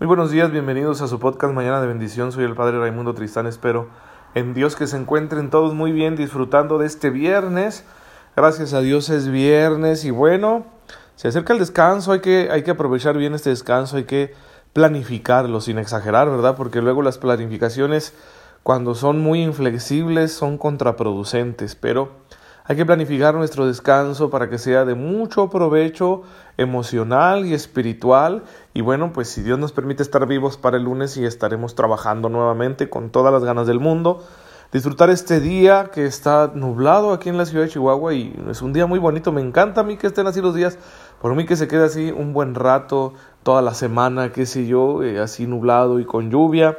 Muy buenos días, bienvenidos a su podcast Mañana de Bendición. Soy el Padre Raimundo Tristán. Espero en Dios que se encuentren todos muy bien disfrutando de este viernes. Gracias a Dios es viernes y bueno, se acerca el descanso, hay que, hay que aprovechar bien este descanso, hay que planificarlo sin exagerar, ¿verdad? Porque luego las planificaciones cuando son muy inflexibles son contraproducentes, pero hay que planificar nuestro descanso para que sea de mucho provecho emocional y espiritual. Y bueno, pues si Dios nos permite estar vivos para el lunes y estaremos trabajando nuevamente con todas las ganas del mundo. Disfrutar este día que está nublado aquí en la ciudad de Chihuahua y es un día muy bonito. Me encanta a mí que estén así los días. Por mí que se quede así un buen rato, toda la semana, qué sé yo, eh, así nublado y con lluvia.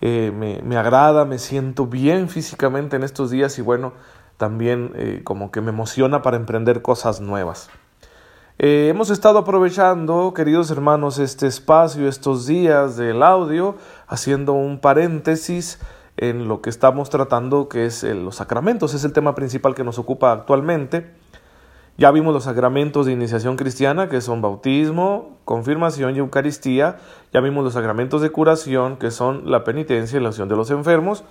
Eh, me, me agrada, me siento bien físicamente en estos días y bueno, también eh, como que me emociona para emprender cosas nuevas. Eh, hemos estado aprovechando, queridos hermanos, este espacio, estos días del audio, haciendo un paréntesis en lo que estamos tratando, que es los sacramentos. Es el tema principal que nos ocupa actualmente. Ya vimos los sacramentos de iniciación cristiana, que son bautismo, confirmación y Eucaristía. Ya vimos los sacramentos de curación, que son la penitencia y la acción de los enfermos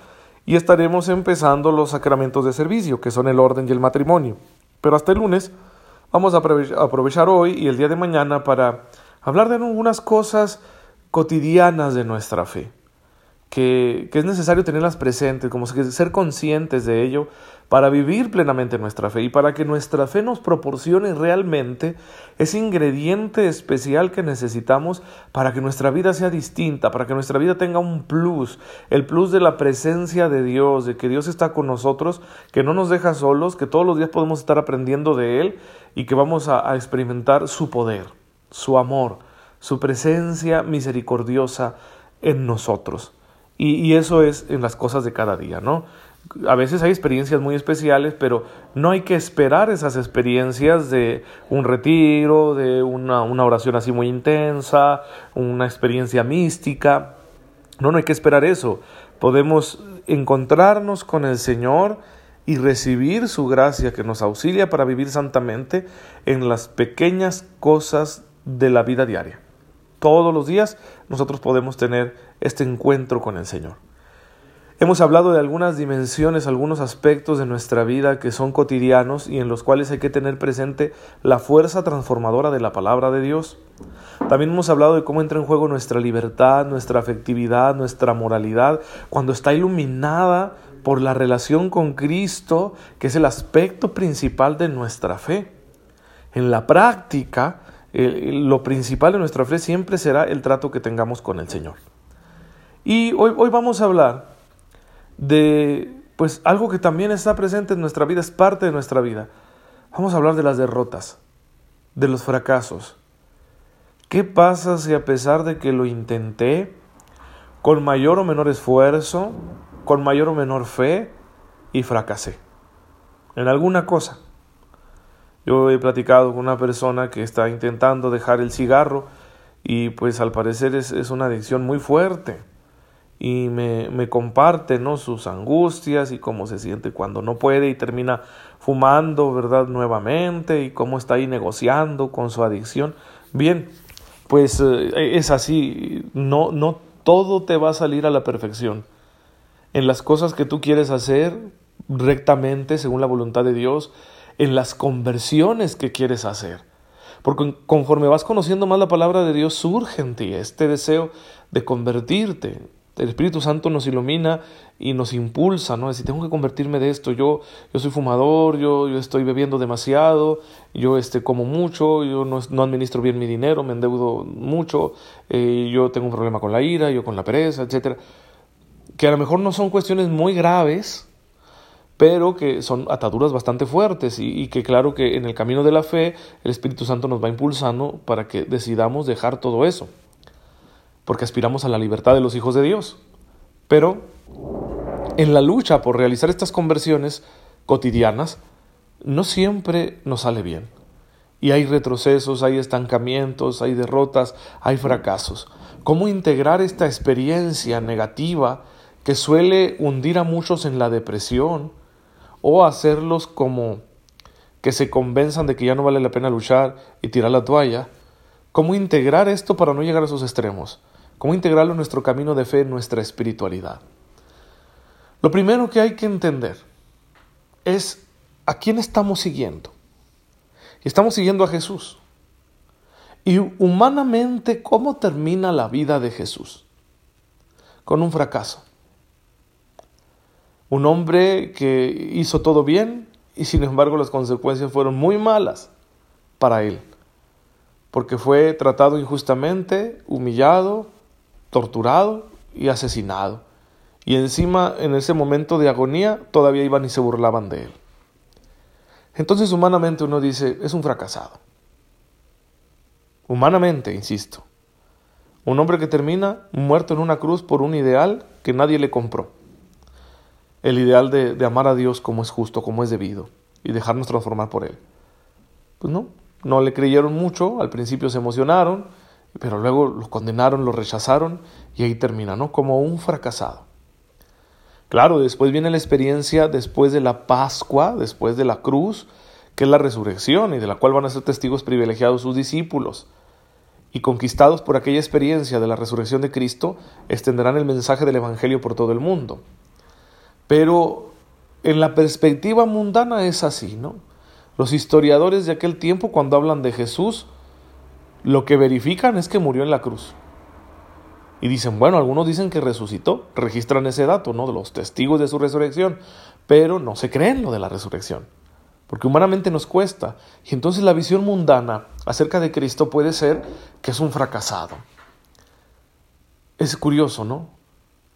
y estaremos empezando los sacramentos de servicio, que son el orden y el matrimonio. Pero hasta el lunes vamos a aprovechar hoy y el día de mañana para hablar de algunas cosas cotidianas de nuestra fe que, es necesario tenerlas presentes, como ser conscientes de ello para vivir plenamente nuestra fe y para que nuestra fe nos proporcione realmente ese ingrediente especial que necesitamos para que nuestra vida sea distinta, para que nuestra vida tenga un plus, el plus de la presencia de Dios, de que Dios está con nosotros, que no nos deja solos, que todos los días podemos estar aprendiendo de Él y que vamos a experimentar su poder, su amor, su presencia misericordiosa en nosotros. Y, eso es en las cosas de cada día, ¿no? A veces hay experiencias muy especiales, pero no hay que esperar esas experiencias de un retiro, de una, una oración así muy intensa, una experiencia mística. No, no hay que esperar eso. Podemos encontrarnos con el Señor y recibir su gracia que nos auxilia para vivir santamente en las pequeñas cosas de la vida diaria. Todos los días nosotros podemos tener este encuentro con el Señor. Hemos hablado de algunas dimensiones, algunos aspectos de nuestra vida que son cotidianos y en los cuales hay que tener presente la fuerza transformadora de la palabra de Dios. También hemos hablado de cómo entra en juego nuestra libertad, nuestra afectividad, nuestra moralidad, cuando está iluminada por la relación con Cristo, que es el aspecto principal de nuestra fe. En la práctica, lo principal de nuestra fe siempre será el trato que tengamos con el Señor. Y hoy, hoy vamos a hablar de pues algo que también está presente en nuestra vida, es parte de nuestra vida. Vamos a hablar de las derrotas, de los fracasos. ¿Qué pasa si a pesar de que lo intenté, con mayor o menor esfuerzo, con mayor o menor fe, y fracasé en alguna cosa? Yo he platicado con una persona que está intentando dejar el cigarro y pues al parecer es, una adicción muy fuerte y me, me comparte ¿no? sus angustias y cómo se siente cuando no puede y termina fumando, ¿verdad? Nuevamente y cómo está ahí negociando con su adicción. Bien, pues eh, es así, no, no todo te va a salir a la perfección. En las cosas que tú quieres hacer rectamente, según la voluntad de Dios, en las conversiones que quieres hacer. Porque conforme vas conociendo más la palabra de Dios, surge en ti este deseo de convertirte. El Espíritu Santo nos ilumina y nos impulsa, ¿no? Decir, tengo que convertirme de esto. Yo, yo soy fumador, yo, yo estoy bebiendo demasiado, yo este, como mucho, yo no, no administro bien mi dinero, me endeudo mucho, eh, yo tengo un problema con la ira, yo con la pereza, etc. Que a lo mejor no son cuestiones muy graves, pero que son ataduras bastante fuertes y, que claro que en el camino de la fe el Espíritu Santo nos va impulsando para que decidamos dejar todo eso, porque aspiramos a la libertad de los hijos de Dios. Pero en la lucha por realizar estas conversiones cotidianas, no siempre nos sale bien. Y hay retrocesos, hay estancamientos, hay derrotas, hay fracasos. ¿Cómo integrar esta experiencia negativa que suele hundir a muchos en la depresión, o hacerlos como que se convenzan de que ya no vale la pena luchar y tirar la toalla. ¿Cómo integrar esto para no llegar a esos extremos? cómo integrarlo en nuestro camino de fe, en nuestra espiritualidad. Lo primero que hay que entender es a quién estamos siguiendo. Y estamos siguiendo a Jesús. Y humanamente, ¿cómo termina la vida de Jesús? Con un fracaso. Un hombre que hizo todo bien y sin embargo las consecuencias fueron muy malas para él. Porque fue tratado injustamente, humillado, torturado y asesinado. Y encima, en ese momento de agonía, todavía iban y se burlaban de él. Entonces, humanamente uno dice, es un fracasado. Humanamente, insisto. Un hombre que termina muerto en una cruz por un ideal que nadie le compró. El ideal de, amar a Dios como es justo, como es debido, y dejarnos transformar por Él. Pues no, no le creyeron mucho, al principio se emocionaron, pero luego lo condenaron, lo rechazaron, y ahí termina, ¿no? Como un fracasado. Claro, después viene la experiencia después de la Pascua, después de la cruz, que es la resurrección y de la cual van a ser testigos privilegiados sus discípulos. Y conquistados por aquella experiencia de la resurrección de Cristo, extenderán el mensaje del Evangelio por todo el mundo. Pero en la perspectiva mundana es así, ¿no? Los historiadores de aquel tiempo, cuando hablan de Jesús, lo que verifican es que murió en la cruz. Y dicen, bueno, algunos dicen que resucitó, registran ese dato, ¿no? De los testigos de su resurrección, pero no se creen lo de la resurrección, porque humanamente nos cuesta. Y entonces la visión mundana acerca de Cristo puede ser que es un fracasado. Es curioso, ¿no?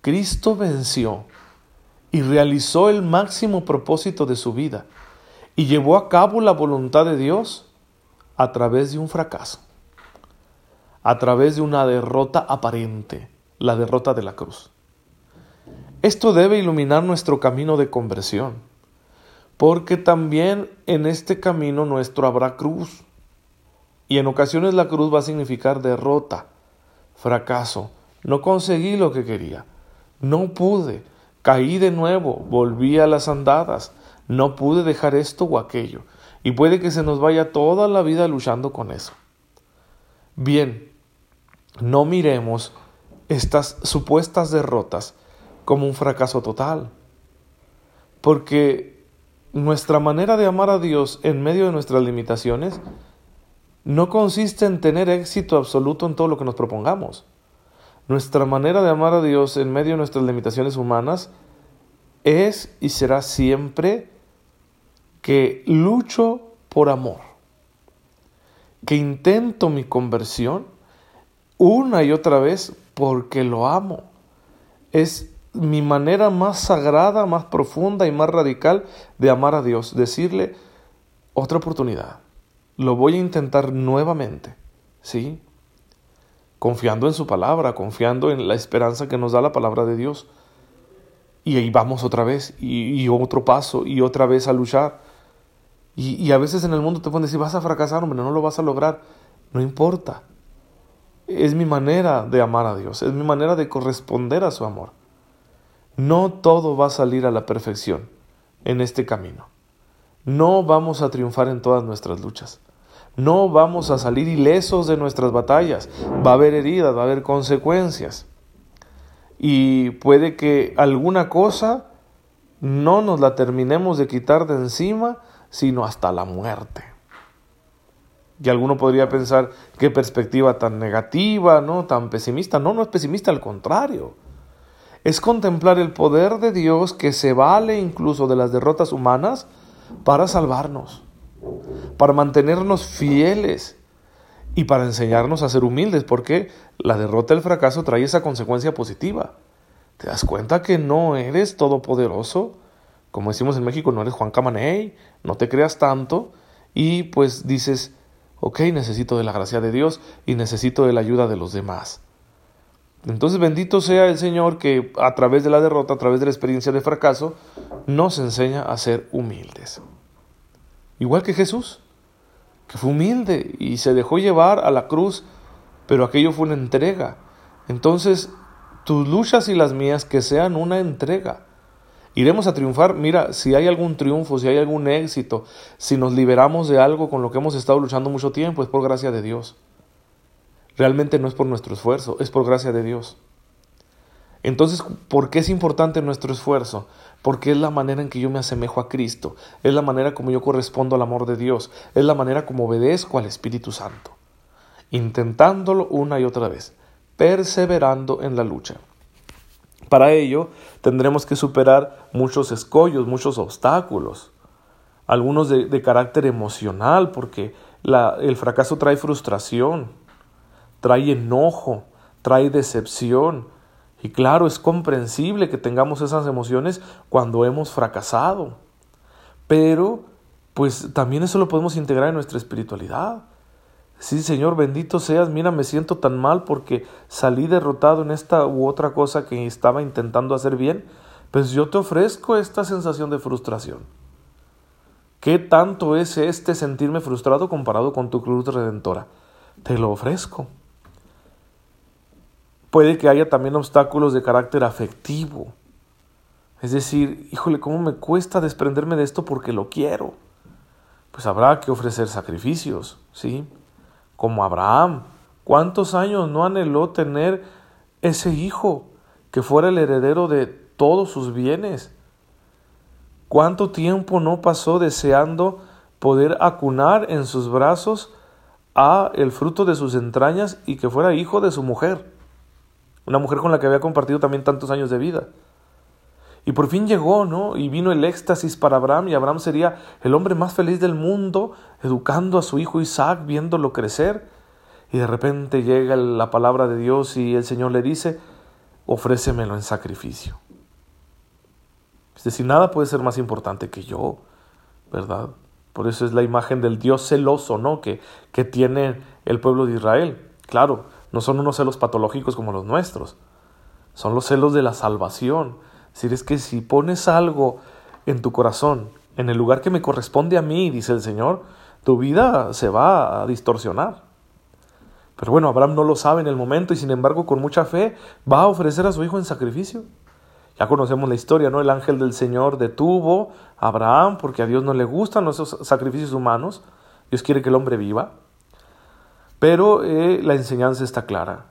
Cristo venció y realizó el máximo propósito de su vida y llevó a cabo la voluntad de Dios a través de un fracaso a través de una derrota aparente, la derrota de la cruz. Esto debe iluminar nuestro camino de conversión, porque también en este camino nuestro habrá cruz, y en ocasiones la cruz va a significar derrota, fracaso, no conseguí lo que quería, no pude, caí de nuevo, volví a las andadas, no pude dejar esto o aquello, y puede que se nos vaya toda la vida luchando con eso. Bien, no miremos estas supuestas derrotas como un fracaso total, porque nuestra manera de amar a Dios en medio de nuestras limitaciones no consiste en tener éxito absoluto en todo lo que nos propongamos. Nuestra manera de amar a Dios en medio de nuestras limitaciones humanas es y será siempre que lucho por amor, que intento mi conversión una y otra vez porque lo amo. Es mi manera más sagrada, más profunda y más radical de amar a Dios. Decirle otra oportunidad. Lo voy a intentar nuevamente. ¿Sí? Confiando en su palabra, confiando en la esperanza que nos da la palabra de Dios. Y ahí vamos otra vez, y, otro paso, y otra vez a luchar. Y, y, a veces en el mundo te pueden decir, vas a fracasar, hombre, no lo vas a lograr. No importa es mi manera de amar a Dios, es mi manera de corresponder a su amor. No todo va a salir a la perfección en este camino. No vamos a triunfar en todas nuestras luchas. No vamos a salir ilesos de nuestras batallas. Va a haber heridas, va a haber consecuencias. Y puede que alguna cosa no nos la terminemos de quitar de encima, sino hasta la muerte. Y alguno podría pensar qué perspectiva tan negativa, ¿no? Tan pesimista. No, no es pesimista, al contrario. Es contemplar el poder de Dios que se vale incluso de las derrotas humanas para salvarnos, para mantenernos fieles y para enseñarnos a ser humildes, porque la derrota, el fracaso trae esa consecuencia positiva. ¿Te das cuenta que no eres todopoderoso? Como decimos en México, no eres Juan Camaney, no te creas tanto y pues dices, ok, necesito de la gracia de Dios y necesito de la ayuda de los demás. Entonces bendito sea el Señor que a través de la derrota, a través de la experiencia de fracaso, nos enseña a ser humildes. Igual que Jesús, que fue humilde y se dejó llevar a la cruz, pero aquello fue una entrega. Entonces, tus luchas y las mías que sean una entrega. Iremos a triunfar, mira, si hay algún triunfo, si hay algún éxito, si nos liberamos de algo con lo que hemos estado luchando mucho tiempo, es por gracia de Dios. realmente no es por nuestro esfuerzo, es por gracia de Dios. Entonces, ¿por qué es importante nuestro esfuerzo? Porque es la manera en que yo me asemejo a Cristo, es la manera como yo correspondo al amor de Dios, es la manera como obedezco al Espíritu Santo, intentándolo una y otra vez, perseverando en la lucha. Para ello tendremos que superar muchos escollos, muchos obstáculos, algunos de, carácter emocional, porque el fracaso trae frustración, trae enojo, trae decepción, y claro, es comprensible que tengamos esas emociones cuando hemos fracasado. Pero, pues también eso lo podemos integrar en nuestra espiritualidad. Sí, Señor, bendito seas. Mira, me siento tan mal porque salí derrotado en esta u otra cosa que estaba intentando hacer bien. Pues yo te ofrezco esta sensación de frustración. ¿Qué tanto es este sentirme frustrado comparado con tu cruz redentora? Te lo ofrezco. Puede que haya también obstáculos de carácter afectivo. Es decir, híjole, ¿cómo me cuesta desprenderme de esto porque lo quiero? Pues habrá que ofrecer sacrificios, ¿sí? Como Abraham. ¿Cuántos años no anheló tener ese hijo que fuera el heredero de todos sus bienes? ¿Cuánto tiempo no pasó deseando poder acunar en sus brazos a el fruto de sus entrañas y que fuera hijo de su mujer? Una mujer con la que había compartido también tantos años de vida. Y por fin llegó, ¿no? Y vino el éxtasis para Abraham y Abraham sería el hombre más feliz del mundo, educando a su hijo Isaac, viéndolo crecer. Y de repente llega la palabra de Dios y el Señor le dice, ofrécemelo en sacrificio. Es decir, nada puede ser más importante que yo, ¿verdad? Por eso es la imagen del Dios celoso, ¿no? Que, que tiene el pueblo de Israel. Claro, no son unos celos patológicos como los nuestros, son los celos de la salvación. Es decir, es que si pones algo en tu corazón, en el lugar que me corresponde a mí, dice el Señor, tu vida se va a distorsionar. Pero bueno, Abraham no lo sabe en el momento y sin embargo con mucha fe va a ofrecer a su hijo en sacrificio. Ya conocemos la historia, ¿no? El ángel del Señor detuvo a Abraham porque a Dios no le gustan esos sacrificios humanos. Dios quiere que el hombre viva. Pero eh, la enseñanza está clara.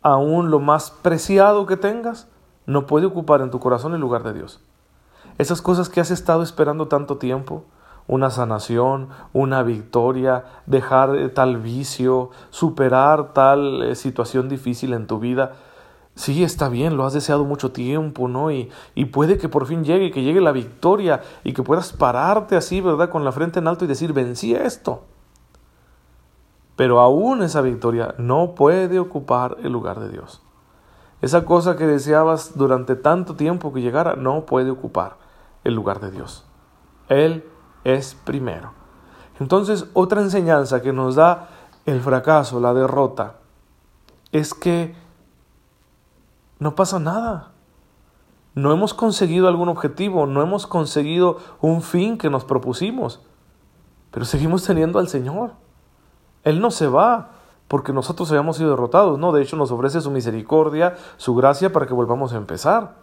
Aún lo más preciado que tengas no puede ocupar en tu corazón el lugar de Dios. Esas cosas que has estado esperando tanto tiempo, una sanación, una victoria, dejar eh, tal vicio, superar tal eh, situación difícil en tu vida, sí está bien, lo has deseado mucho tiempo, ¿no? Y, y puede que por fin llegue, que llegue la victoria y que puedas pararte así, ¿verdad? Con la frente en alto y decir, vencí esto. Pero aún esa victoria no puede ocupar el lugar de Dios. Esa cosa que deseabas durante tanto tiempo que llegara no puede ocupar el lugar de Dios. Él es primero. Entonces, otra enseñanza que nos da el fracaso, la derrota, es que no pasa nada. No hemos conseguido algún objetivo, no hemos conseguido un fin que nos propusimos, pero seguimos teniendo al Señor. Él no se va porque nosotros hayamos sido derrotados, no, de hecho nos ofrece su misericordia, su gracia para que volvamos a empezar.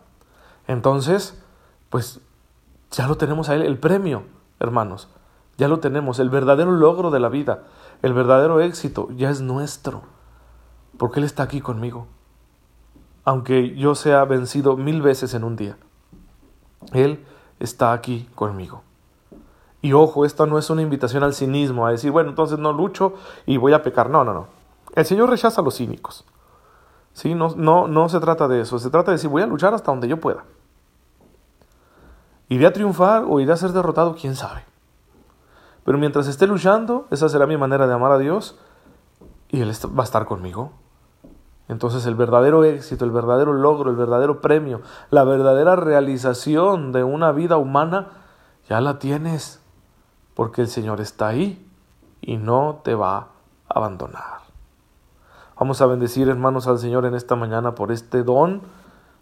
Entonces, pues ya lo tenemos a Él, el premio, hermanos, ya lo tenemos, el verdadero logro de la vida, el verdadero éxito ya es nuestro, porque Él está aquí conmigo, aunque yo sea vencido mil veces en un día. Él está aquí conmigo. Y ojo, esto no es una invitación al cinismo, a decir, bueno, entonces no lucho y voy a pecar. No, no, no. El Señor rechaza a los cínicos. ¿Sí? No, no, no se trata de eso. Se trata de decir, voy a luchar hasta donde yo pueda. ¿Iré a triunfar o iré a ser derrotado? ¿Quién sabe? Pero mientras esté luchando, esa será mi manera de amar a Dios y Él va a estar conmigo. Entonces el verdadero éxito, el verdadero logro, el verdadero premio, la verdadera realización de una vida humana, ya la tienes porque el Señor está ahí y no te va a abandonar. Vamos a bendecir, hermanos, al Señor en esta mañana por este don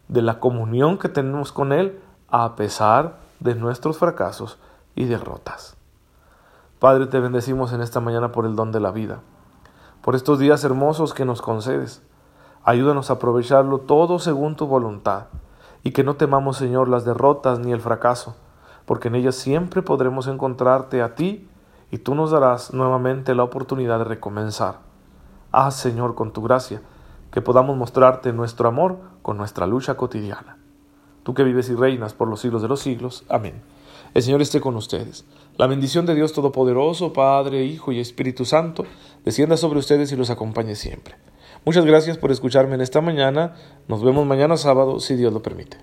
de la comunión que tenemos con Él a pesar de nuestros fracasos y derrotas. Padre, te bendecimos en esta mañana por el don de la vida, por estos días hermosos que nos concedes. Ayúdanos a aprovecharlo todo según tu voluntad y que no temamos, Señor, las derrotas ni el fracaso porque en ellas siempre podremos encontrarte a ti y tú nos darás nuevamente la oportunidad de recomenzar. Haz, Señor, con tu gracia, que podamos mostrarte nuestro amor con nuestra lucha cotidiana. Tú que vives y reinas por los siglos de los siglos. Amén. El Señor esté con ustedes. La bendición de Dios Todopoderoso, Padre, Hijo y Espíritu Santo, descienda sobre ustedes y los acompañe siempre. Muchas gracias por escucharme en esta mañana. Nos vemos mañana sábado, si Dios lo permite.